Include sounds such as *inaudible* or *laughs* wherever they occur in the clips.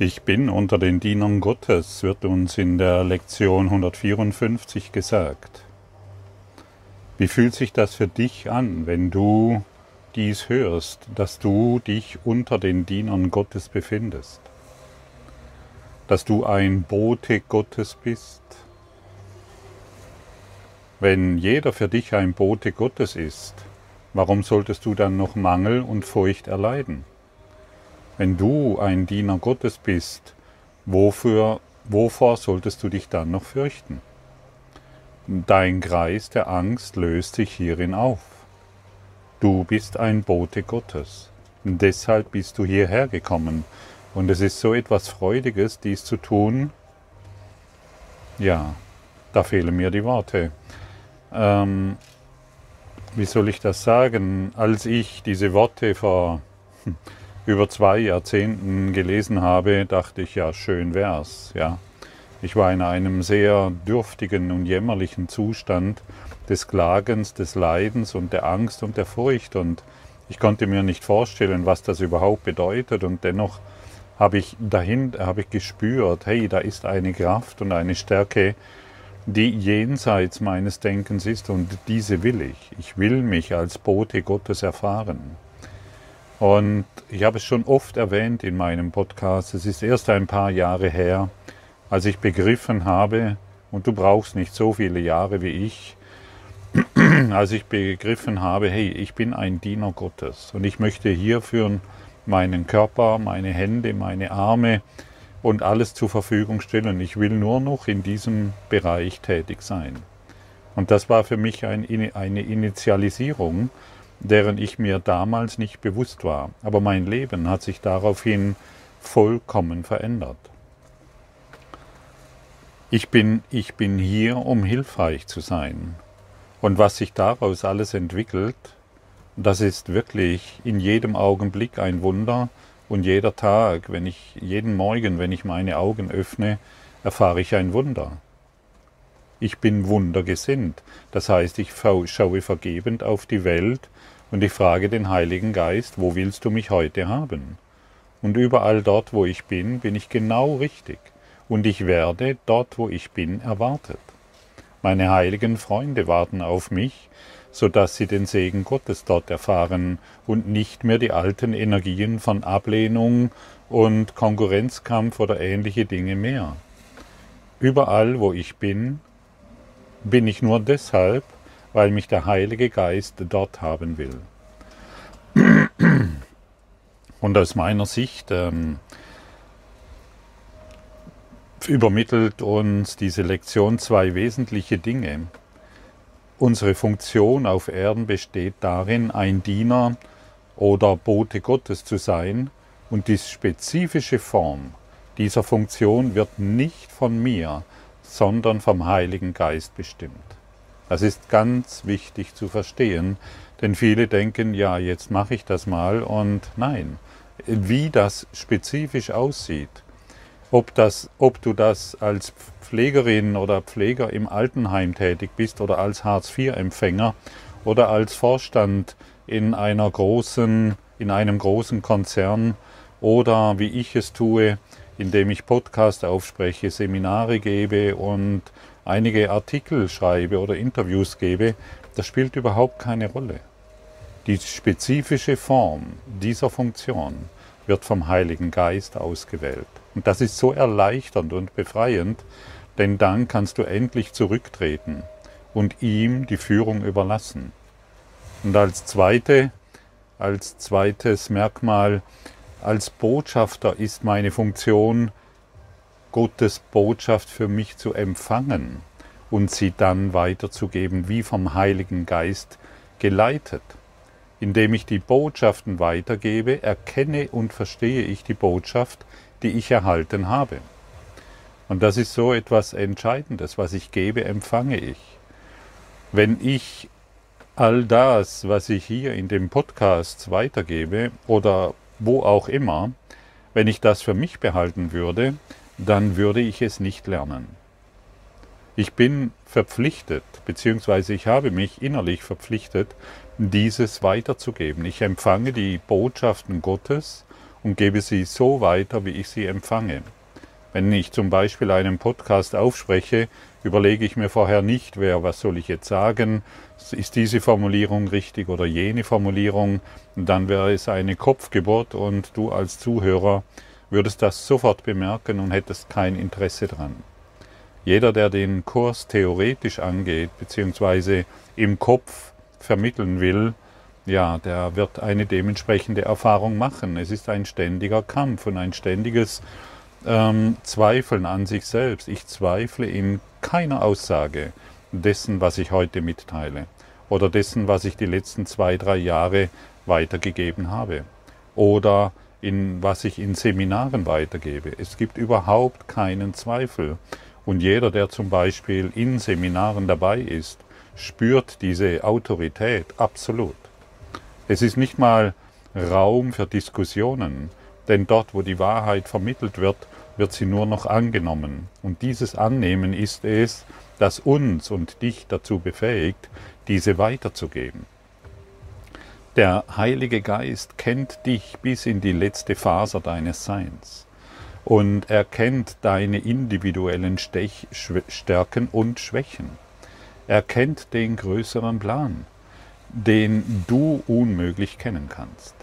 Ich bin unter den Dienern Gottes, wird uns in der Lektion 154 gesagt. Wie fühlt sich das für dich an, wenn du dies hörst, dass du dich unter den Dienern Gottes befindest? Dass du ein Bote Gottes bist? Wenn jeder für dich ein Bote Gottes ist, warum solltest du dann noch Mangel und Furcht erleiden? Wenn du ein Diener Gottes bist, wofür, wovor solltest du dich dann noch fürchten? Dein Kreis der Angst löst sich hierin auf. Du bist ein Bote Gottes. Deshalb bist du hierher gekommen. Und es ist so etwas Freudiges, dies zu tun. Ja, da fehlen mir die Worte. Ähm, wie soll ich das sagen? Als ich diese Worte vor über zwei Jahrzehnten gelesen habe, dachte ich, ja, schön wär's, ja. Ich war in einem sehr dürftigen und jämmerlichen Zustand des Klagens, des Leidens und der Angst und der Furcht und ich konnte mir nicht vorstellen, was das überhaupt bedeutet und dennoch habe ich dahin, habe ich gespürt, hey, da ist eine Kraft und eine Stärke, die jenseits meines Denkens ist und diese will ich. Ich will mich als Bote Gottes erfahren. Und ich habe es schon oft erwähnt in meinem Podcast, es ist erst ein paar Jahre her, als ich begriffen habe, und du brauchst nicht so viele Jahre wie ich, *clears throat* als ich begriffen habe, hey, ich bin ein Diener Gottes und ich möchte hierfür meinen Körper, meine Hände, meine Arme und alles zur Verfügung stellen. Ich will nur noch in diesem Bereich tätig sein. Und das war für mich ein, eine Initialisierung, deren ich mir damals nicht bewusst war. Aber mein Leben hat sich daraufhin vollkommen verändert. Ich bin, ich bin hier, um hilfreich zu sein. Und was sich daraus alles entwickelt, das ist wirklich in jedem Augenblick ein Wunder und jeder Tag, wenn ich jeden Morgen, wenn ich meine Augen öffne, erfahre ich ein Wunder. Ich bin wundergesinnt, das heißt, ich schaue vergebend auf die Welt und ich frage den Heiligen Geist, wo willst du mich heute haben? Und überall dort, wo ich bin, bin ich genau richtig. Und ich werde dort, wo ich bin, erwartet. Meine heiligen Freunde warten auf mich, so dass sie den Segen Gottes dort erfahren und nicht mehr die alten Energien von Ablehnung und Konkurrenzkampf oder ähnliche Dinge mehr. Überall, wo ich bin, bin ich nur deshalb, weil mich der Heilige Geist dort haben will. *clears throat* Und aus meiner Sicht ähm, übermittelt uns diese Lektion zwei wesentliche Dinge. Unsere Funktion auf Erden besteht darin, ein Diener oder Bote Gottes zu sein, und die spezifische Form dieser Funktion wird nicht von mir, sondern vom Heiligen Geist bestimmt. Das ist ganz wichtig zu verstehen, denn viele denken, ja, jetzt mache ich das mal und nein, wie das spezifisch aussieht, ob, das, ob du das als Pflegerin oder Pfleger im Altenheim tätig bist oder als Hartz-IV-Empfänger oder als Vorstand in einer großen, in einem großen Konzern oder wie ich es tue, indem ich Podcast aufspreche, Seminare gebe und einige Artikel schreibe oder Interviews gebe, das spielt überhaupt keine Rolle. Die spezifische Form dieser Funktion wird vom Heiligen Geist ausgewählt. Und das ist so erleichternd und befreiend, denn dann kannst du endlich zurücktreten und ihm die Führung überlassen. Und als zweite, als zweites Merkmal, als Botschafter ist meine Funktion, Gottes Botschaft für mich zu empfangen und sie dann weiterzugeben, wie vom Heiligen Geist geleitet. Indem ich die Botschaften weitergebe, erkenne und verstehe ich die Botschaft, die ich erhalten habe. Und das ist so etwas Entscheidendes, was ich gebe, empfange ich. Wenn ich all das, was ich hier in dem Podcast weitergebe oder wo auch immer, wenn ich das für mich behalten würde, dann würde ich es nicht lernen. Ich bin verpflichtet, beziehungsweise ich habe mich innerlich verpflichtet, dieses weiterzugeben. Ich empfange die Botschaften Gottes und gebe sie so weiter, wie ich sie empfange. Wenn ich zum Beispiel einen Podcast aufspreche, überlege ich mir vorher nicht, wer, was soll ich jetzt sagen, ist diese Formulierung richtig oder jene Formulierung, dann wäre es eine Kopfgeburt und du als Zuhörer würdest das sofort bemerken und hättest kein Interesse dran. Jeder, der den Kurs theoretisch angeht, beziehungsweise im Kopf vermitteln will, ja, der wird eine dementsprechende Erfahrung machen. Es ist ein ständiger Kampf und ein ständiges ähm, Zweifeln an sich selbst. Ich zweifle in keiner Aussage dessen, was ich heute mitteile oder dessen, was ich die letzten zwei, drei Jahre weitergegeben habe oder in was ich in Seminaren weitergebe. Es gibt überhaupt keinen Zweifel. Und jeder, der zum Beispiel in Seminaren dabei ist, spürt diese Autorität absolut. Es ist nicht mal Raum für Diskussionen, denn dort, wo die Wahrheit vermittelt wird, wird sie nur noch angenommen. Und dieses Annehmen ist es, das uns und dich dazu befähigt, diese weiterzugeben. Der Heilige Geist kennt dich bis in die letzte Faser deines Seins und er kennt deine individuellen Stech Stärken und Schwächen. Er kennt den größeren Plan, den du unmöglich kennen kannst.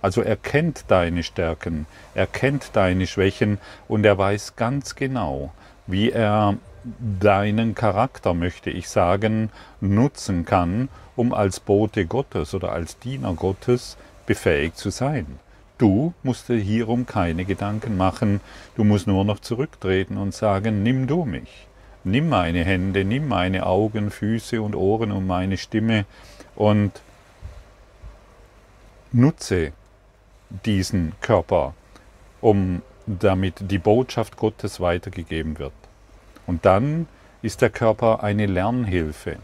Also er kennt deine Stärken, er kennt deine Schwächen und er weiß ganz genau, wie er deinen Charakter, möchte ich sagen, nutzen kann, um als Bote Gottes oder als Diener Gottes befähigt zu sein. Du musst dir hierum keine Gedanken machen, du musst nur noch zurücktreten und sagen, nimm du mich. Nimm meine Hände, nimm meine Augen, Füße und Ohren und meine Stimme und nutze diesen Körper, um damit die Botschaft Gottes weitergegeben wird. Und dann ist der Körper eine Lernhilfe,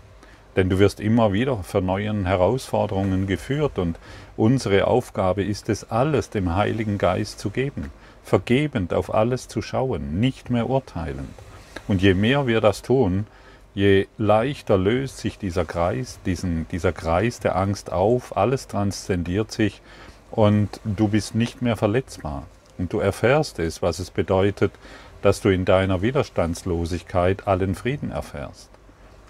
denn du wirst immer wieder für neuen Herausforderungen geführt und unsere Aufgabe ist es, alles dem Heiligen Geist zu geben, vergebend auf alles zu schauen, nicht mehr urteilend. Und je mehr wir das tun, je leichter löst sich dieser Kreis, diesen, dieser Kreis der Angst auf, alles transzendiert sich und du bist nicht mehr verletzbar. Und du erfährst es, was es bedeutet, dass du in deiner Widerstandslosigkeit allen Frieden erfährst.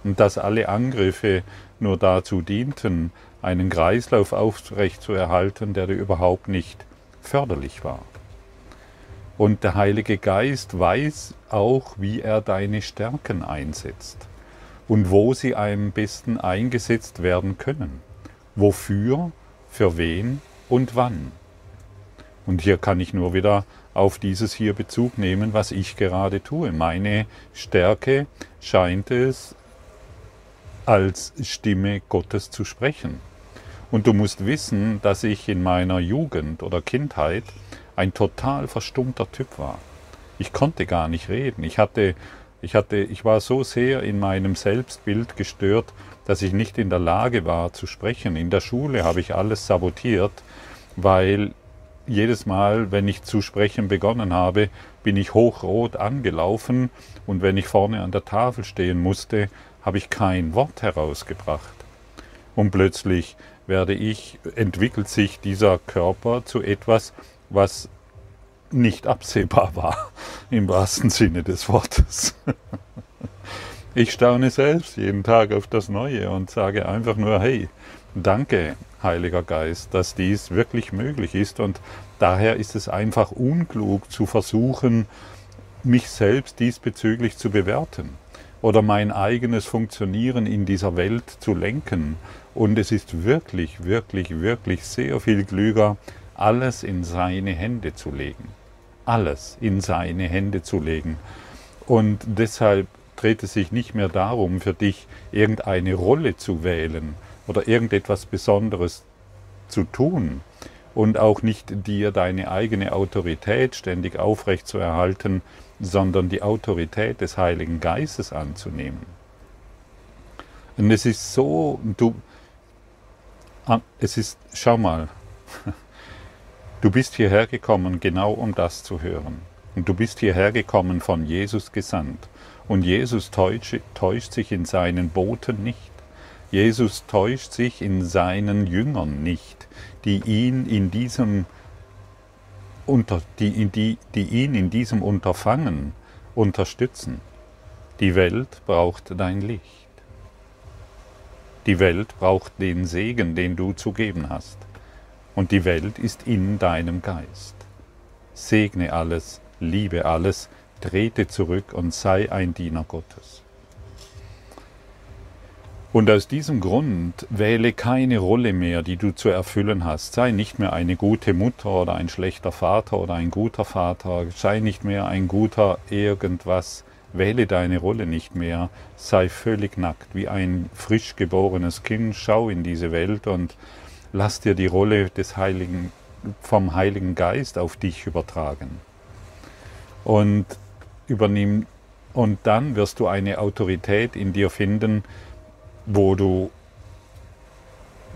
Und dass alle Angriffe nur dazu dienten, einen Kreislauf aufrechtzuerhalten, der dir überhaupt nicht förderlich war. Und der Heilige Geist weiß auch, wie er deine Stärken einsetzt und wo sie am besten eingesetzt werden können. Wofür, für wen und wann. Und hier kann ich nur wieder auf dieses hier Bezug nehmen, was ich gerade tue. Meine Stärke scheint es, als Stimme Gottes zu sprechen. Und du musst wissen, dass ich in meiner Jugend oder Kindheit ein total verstummter Typ war. Ich konnte gar nicht reden. Ich hatte, ich hatte, ich war so sehr in meinem Selbstbild gestört, dass ich nicht in der Lage war zu sprechen. In der Schule habe ich alles sabotiert, weil jedes Mal, wenn ich zu sprechen begonnen habe, bin ich hochrot angelaufen und wenn ich vorne an der Tafel stehen musste, habe ich kein Wort herausgebracht. Und plötzlich werde ich, entwickelt sich dieser Körper zu etwas, was nicht absehbar war, *laughs* im wahrsten Sinne des Wortes. *laughs* Ich staune selbst jeden Tag auf das Neue und sage einfach nur, hey, danke, Heiliger Geist, dass dies wirklich möglich ist und daher ist es einfach unklug zu versuchen, mich selbst diesbezüglich zu bewerten oder mein eigenes Funktionieren in dieser Welt zu lenken. Und es ist wirklich, wirklich, wirklich sehr viel klüger, alles in seine Hände zu legen. Alles in seine Hände zu legen. Und deshalb dreht es sich nicht mehr darum, für dich irgendeine Rolle zu wählen, oder irgendetwas Besonderes zu tun und auch nicht dir deine eigene Autorität ständig aufrecht zu erhalten, sondern die Autorität des Heiligen Geistes anzunehmen. Und es ist so, du, ah, es ist, schau mal, *laughs* du bist hierher gekommen, genau um das zu hören. Und du bist hierher gekommen von Jesus gesandt. Und Jesus täuscht, sich in seinen Boten nicht. Jesus täuscht sich in seinen Jüngern nicht, die ihn in diesem unter, die, die, die ihn in diesem Unterfangen unterstützen. Die Welt braucht dein Licht. Die Welt braucht den Segen, den du zu geben hast. Und die Welt ist in deinem Geist. Segne alles, liebe alles, trete zurück und sei ein Diener Gottes. Und aus diesem Grund wähle keine Rolle mehr, die du zu erfüllen hast. Sei nicht mehr eine gute Mutter oder ein schlechter Vater oder ein guter Vater. Sei nicht mehr ein guter irgendwas. Wähle deine Rolle nicht mehr. Sei völlig nackt, wie ein frisch geborenes Kind. Schau in diese Welt und lass dir die Rolle des Heiligen, vom Heiligen Geist auf dich übertragen. Und übernimm, und dann wirst du eine Autorität in dir finden, wo du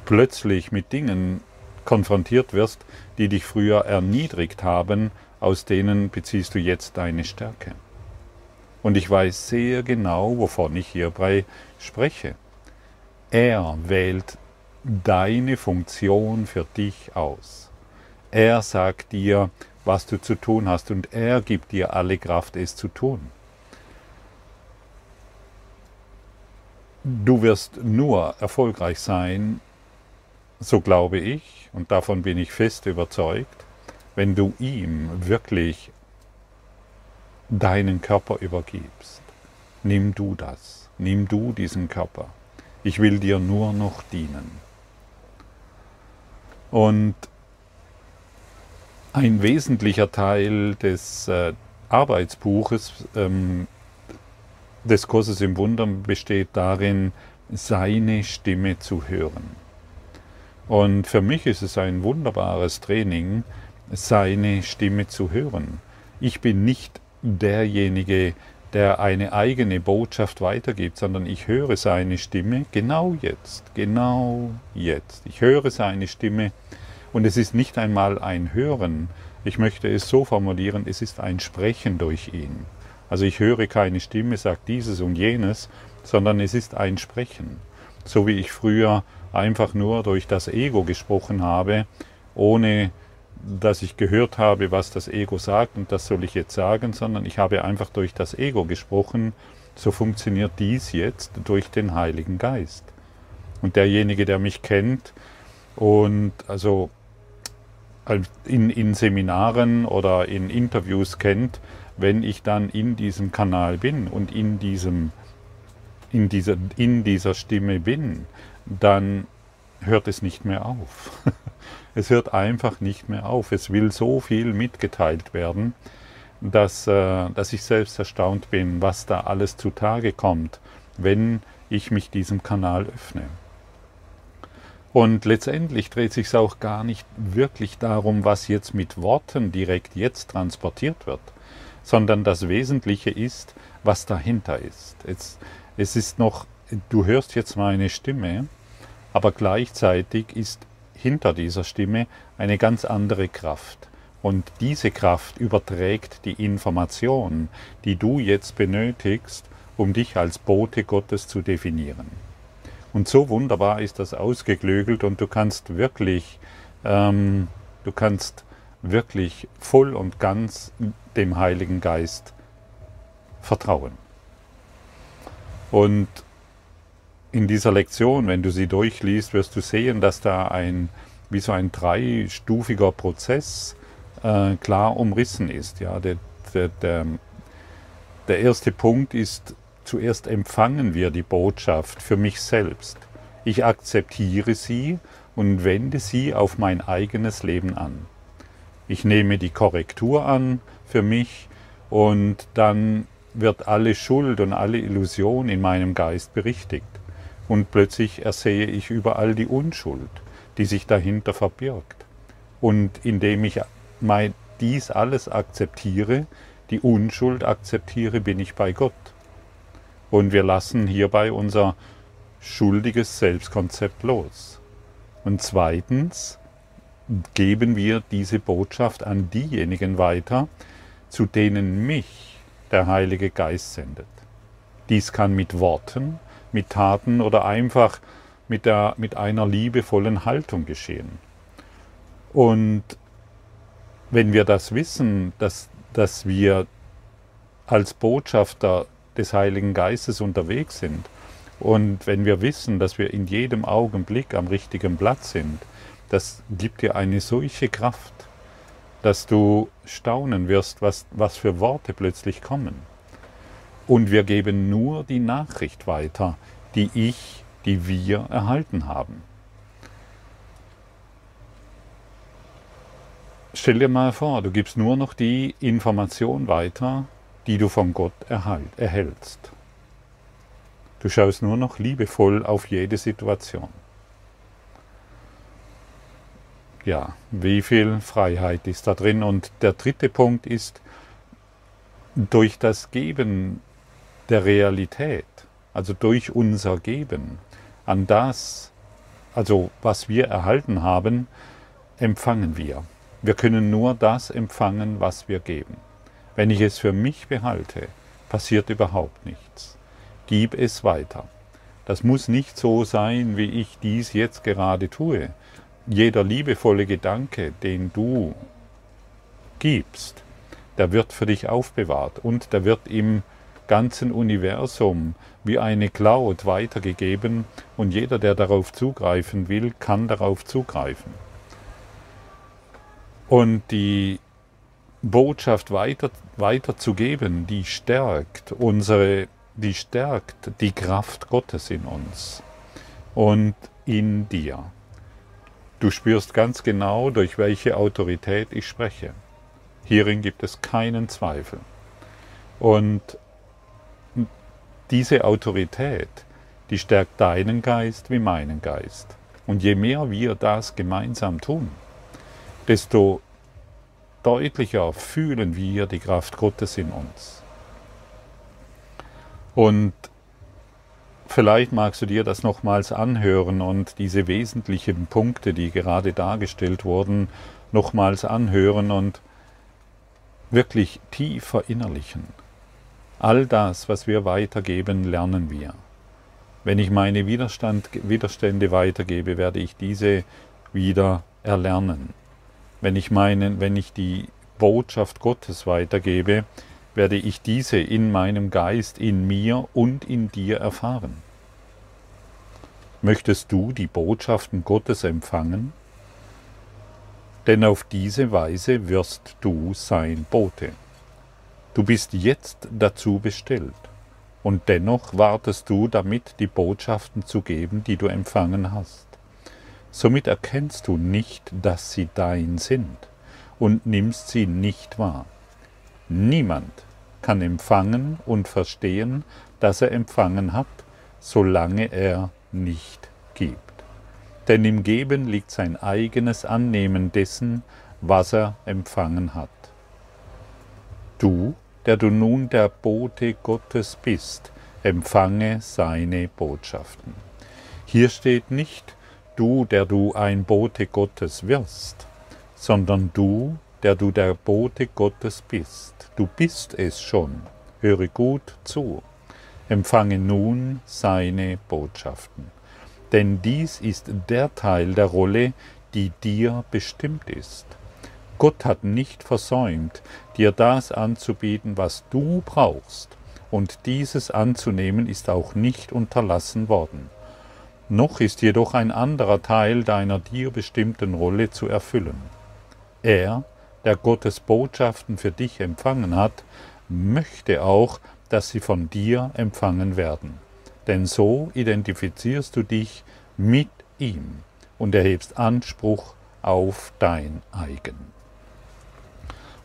plötzlich mit Dingen konfrontiert wirst, die dich früher erniedrigt haben, aus denen beziehst du jetzt deine Stärke. Und ich weiß sehr genau, wovon ich hierbei spreche. Er wählt deine Funktion für dich aus. Er sagt dir, was du zu tun hast und er gibt dir alle Kraft, es zu tun. Du wirst nur erfolgreich sein, so glaube ich, und davon bin ich fest überzeugt, wenn du ihm wirklich deinen Körper übergibst. Nimm du das, nimm du diesen Körper. Ich will dir nur noch dienen. Und ein wesentlicher Teil des äh, Arbeitsbuches ähm, des Kurses im Wundern besteht darin, seine Stimme zu hören. Und für mich ist es ein wunderbares Training, seine Stimme zu hören. Ich bin nicht derjenige, der eine eigene Botschaft weitergibt, sondern ich höre seine Stimme genau jetzt, genau jetzt. Ich höre seine Stimme und es ist nicht einmal ein Hören, ich möchte es so formulieren, es ist ein Sprechen durch ihn. Also ich höre keine Stimme, sagt dieses und jenes, sondern es ist ein Sprechen. So wie ich früher einfach nur durch das Ego gesprochen habe, ohne dass ich gehört habe, was das Ego sagt und das soll ich jetzt sagen, sondern ich habe einfach durch das Ego gesprochen. So funktioniert dies jetzt durch den Heiligen Geist. Und derjenige, der mich kennt und also in, in Seminaren oder in Interviews kennt, wenn ich dann in diesem Kanal bin und in, diesem, in, dieser, in dieser Stimme bin, dann hört es nicht mehr auf. *laughs* Es hört einfach nicht mehr auf. Es will so viel mitgeteilt werden, dass, äh, dass ich selbst erstaunt bin, was da alles zutage kommt, wenn ich mich diesem Kanal öffne. Und letztendlich dreht sich es auch gar nicht wirklich darum, was jetzt mit Worten direkt jetzt transportiert wird, sondern das Wesentliche ist, was dahinter ist. Es, es ist noch, du hörst jetzt meine Stimme, aber gleichzeitig ist hinter dieser Stimme eine ganz andere Kraft. Und diese Kraft überträgt die Information, die du jetzt benötigst, um dich als Bote Gottes zu definieren. Und so wunderbar ist das ausgeklügelt und du kannst wirklich, ähm, du kannst wirklich voll und ganz dem Heiligen Geist vertrauen. Und in dieser Lektion, wenn du sie durchliest, wirst du sehen, dass da ein, wie so ein dreistufiger Prozess äh, klar umrissen ist. Ja, der, der, der, der erste Punkt ist, zuerst empfangen wir die Botschaft für mich selbst. Ich akzeptiere sie und wende sie auf mein eigenes Leben an. Ich nehme die Korrektur an für mich und dann wird alle Schuld und alle Illusion in meinem Geist berichtigt. Und plötzlich ersehe ich überall die Unschuld, die sich dahinter verbirgt. Und indem ich mein, dies alles akzeptiere, die Unschuld akzeptiere, bin ich bei Gott. Und wir lassen hierbei unser schuldiges Selbstkonzept los. Und zweitens geben wir diese Botschaft an diejenigen weiter, zu denen mich der Heilige Geist sendet. Dies kann mit Worten, mit Taten oder einfach mit, der, mit einer liebevollen Haltung geschehen. Und wenn wir das wissen, dass, dass wir als Botschafter des Heiligen Geistes unterwegs sind und wenn wir wissen, dass wir in jedem Augenblick am richtigen Platz sind, das gibt dir eine solche Kraft, dass du staunen wirst, was, was für Worte plötzlich kommen. Und wir geben nur die Nachricht weiter, die ich, die wir erhalten haben. Stell dir mal vor, du gibst nur noch die Information weiter, die du von Gott erhältst. Du schaust nur noch liebevoll auf jede Situation. Ja, wie viel Freiheit ist da drin? Und der dritte Punkt ist, durch das Geben der Realität, also durch unser Geben an das, also was wir erhalten haben, empfangen wir. Wir können nur das empfangen, was wir geben. Wenn ich es für mich behalte, passiert überhaupt nichts gib es weiter. Das muss nicht so sein, wie ich dies jetzt gerade tue. Jeder liebevolle Gedanke, den du gibst, der wird für dich aufbewahrt und der wird im ganzen Universum wie eine Cloud weitergegeben und jeder, der darauf zugreifen will, kann darauf zugreifen. Und die Botschaft weiter, weiterzugeben, die stärkt unsere die stärkt die Kraft Gottes in uns und in dir. Du spürst ganz genau, durch welche Autorität ich spreche. Hierin gibt es keinen Zweifel. Und diese Autorität, die stärkt deinen Geist wie meinen Geist. Und je mehr wir das gemeinsam tun, desto deutlicher fühlen wir die Kraft Gottes in uns. Und vielleicht magst du dir das nochmals anhören und diese wesentlichen Punkte, die gerade dargestellt wurden, nochmals anhören und wirklich tief verinnerlichen. All das, was wir weitergeben, lernen wir. Wenn ich meine Widerstand, Widerstände weitergebe, werde ich diese wieder erlernen. Wenn ich, meinen, wenn ich die Botschaft Gottes weitergebe, werde ich diese in meinem Geist, in mir und in dir erfahren. Möchtest du die Botschaften Gottes empfangen? Denn auf diese Weise wirst du sein Bote. Du bist jetzt dazu bestellt, und dennoch wartest du damit, die Botschaften zu geben, die du empfangen hast. Somit erkennst du nicht, dass sie dein sind, und nimmst sie nicht wahr. Niemand kann empfangen und verstehen, dass er empfangen hat, solange er nicht gibt. Denn im Geben liegt sein eigenes Annehmen dessen, was er empfangen hat. Du, der du nun der Bote Gottes bist, empfange seine Botschaften. Hier steht nicht, du, der du ein Bote Gottes wirst, sondern du, der du der Bote Gottes bist. Du bist es schon. Höre gut zu. Empfange nun seine Botschaften. Denn dies ist der Teil der Rolle, die dir bestimmt ist. Gott hat nicht versäumt, dir das anzubieten, was du brauchst, und dieses anzunehmen ist auch nicht unterlassen worden. Noch ist jedoch ein anderer Teil deiner dir bestimmten Rolle zu erfüllen. Er der Gottes Botschaften für dich empfangen hat, möchte auch, dass sie von dir empfangen werden. Denn so identifizierst du dich mit ihm und erhebst Anspruch auf dein eigen.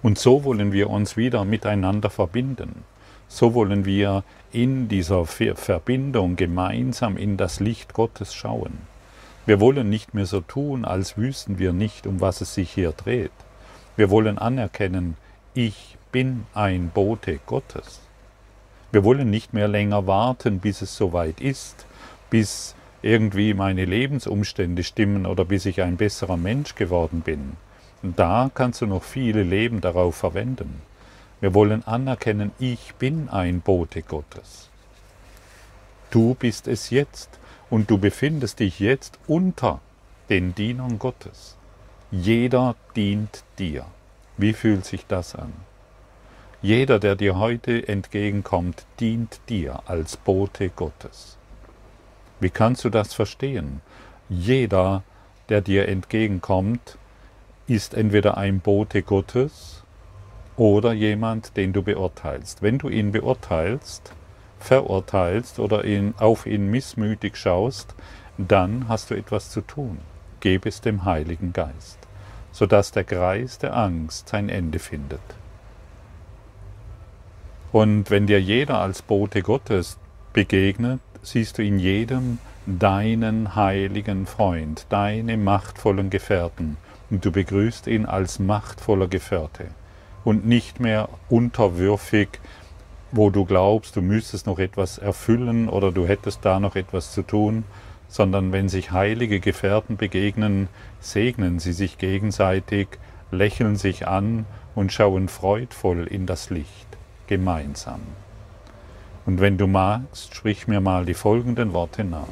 Und so wollen wir uns wieder miteinander verbinden. So wollen wir in dieser Verbindung gemeinsam in das Licht Gottes schauen. Wir wollen nicht mehr so tun, als wüssten wir nicht, um was es sich hier dreht. Wir wollen anerkennen, ich bin ein Bote Gottes. Wir wollen nicht mehr länger warten, bis es soweit ist, bis irgendwie meine Lebensumstände stimmen oder bis ich ein besserer Mensch geworden bin. Da kannst du noch viele Leben darauf verwenden. Wir wollen anerkennen, ich bin ein Bote Gottes. Du bist es jetzt und du befindest dich jetzt unter den Dienern Gottes. Jeder dient dir. Wie fühlt sich das an? Jeder, der dir heute entgegenkommt, dient dir als Bote Gottes. Wie kannst du das verstehen? Jeder, der dir entgegenkommt, ist entweder ein Bote Gottes oder jemand, den du beurteilst. Wenn du ihn beurteilst, verurteilst oder ihn, auf ihn missmütig schaust, dann hast du etwas zu tun. Gebe es dem Heiligen Geist, sodass der Kreis der Angst sein Ende findet. Und wenn dir jeder als Bote Gottes begegnet, siehst du in jedem deinen heiligen Freund, deine machtvollen Gefährten, und du begrüßt ihn als machtvoller Gefährte und nicht mehr unterwürfig, wo du glaubst, du müsstest noch etwas erfüllen oder du hättest da noch etwas zu tun, sondern wenn sich heilige Gefährten begegnen, segnen sie sich gegenseitig, lächeln sich an und schauen freudvoll in das Licht gemeinsam. Und wenn du magst, sprich mir mal die folgenden Worte nach.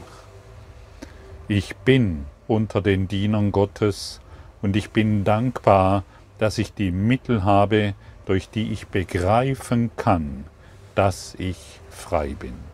Ich bin unter den Dienern Gottes und ich bin dankbar, dass ich die Mittel habe, durch die ich begreifen kann, dass ich frei bin.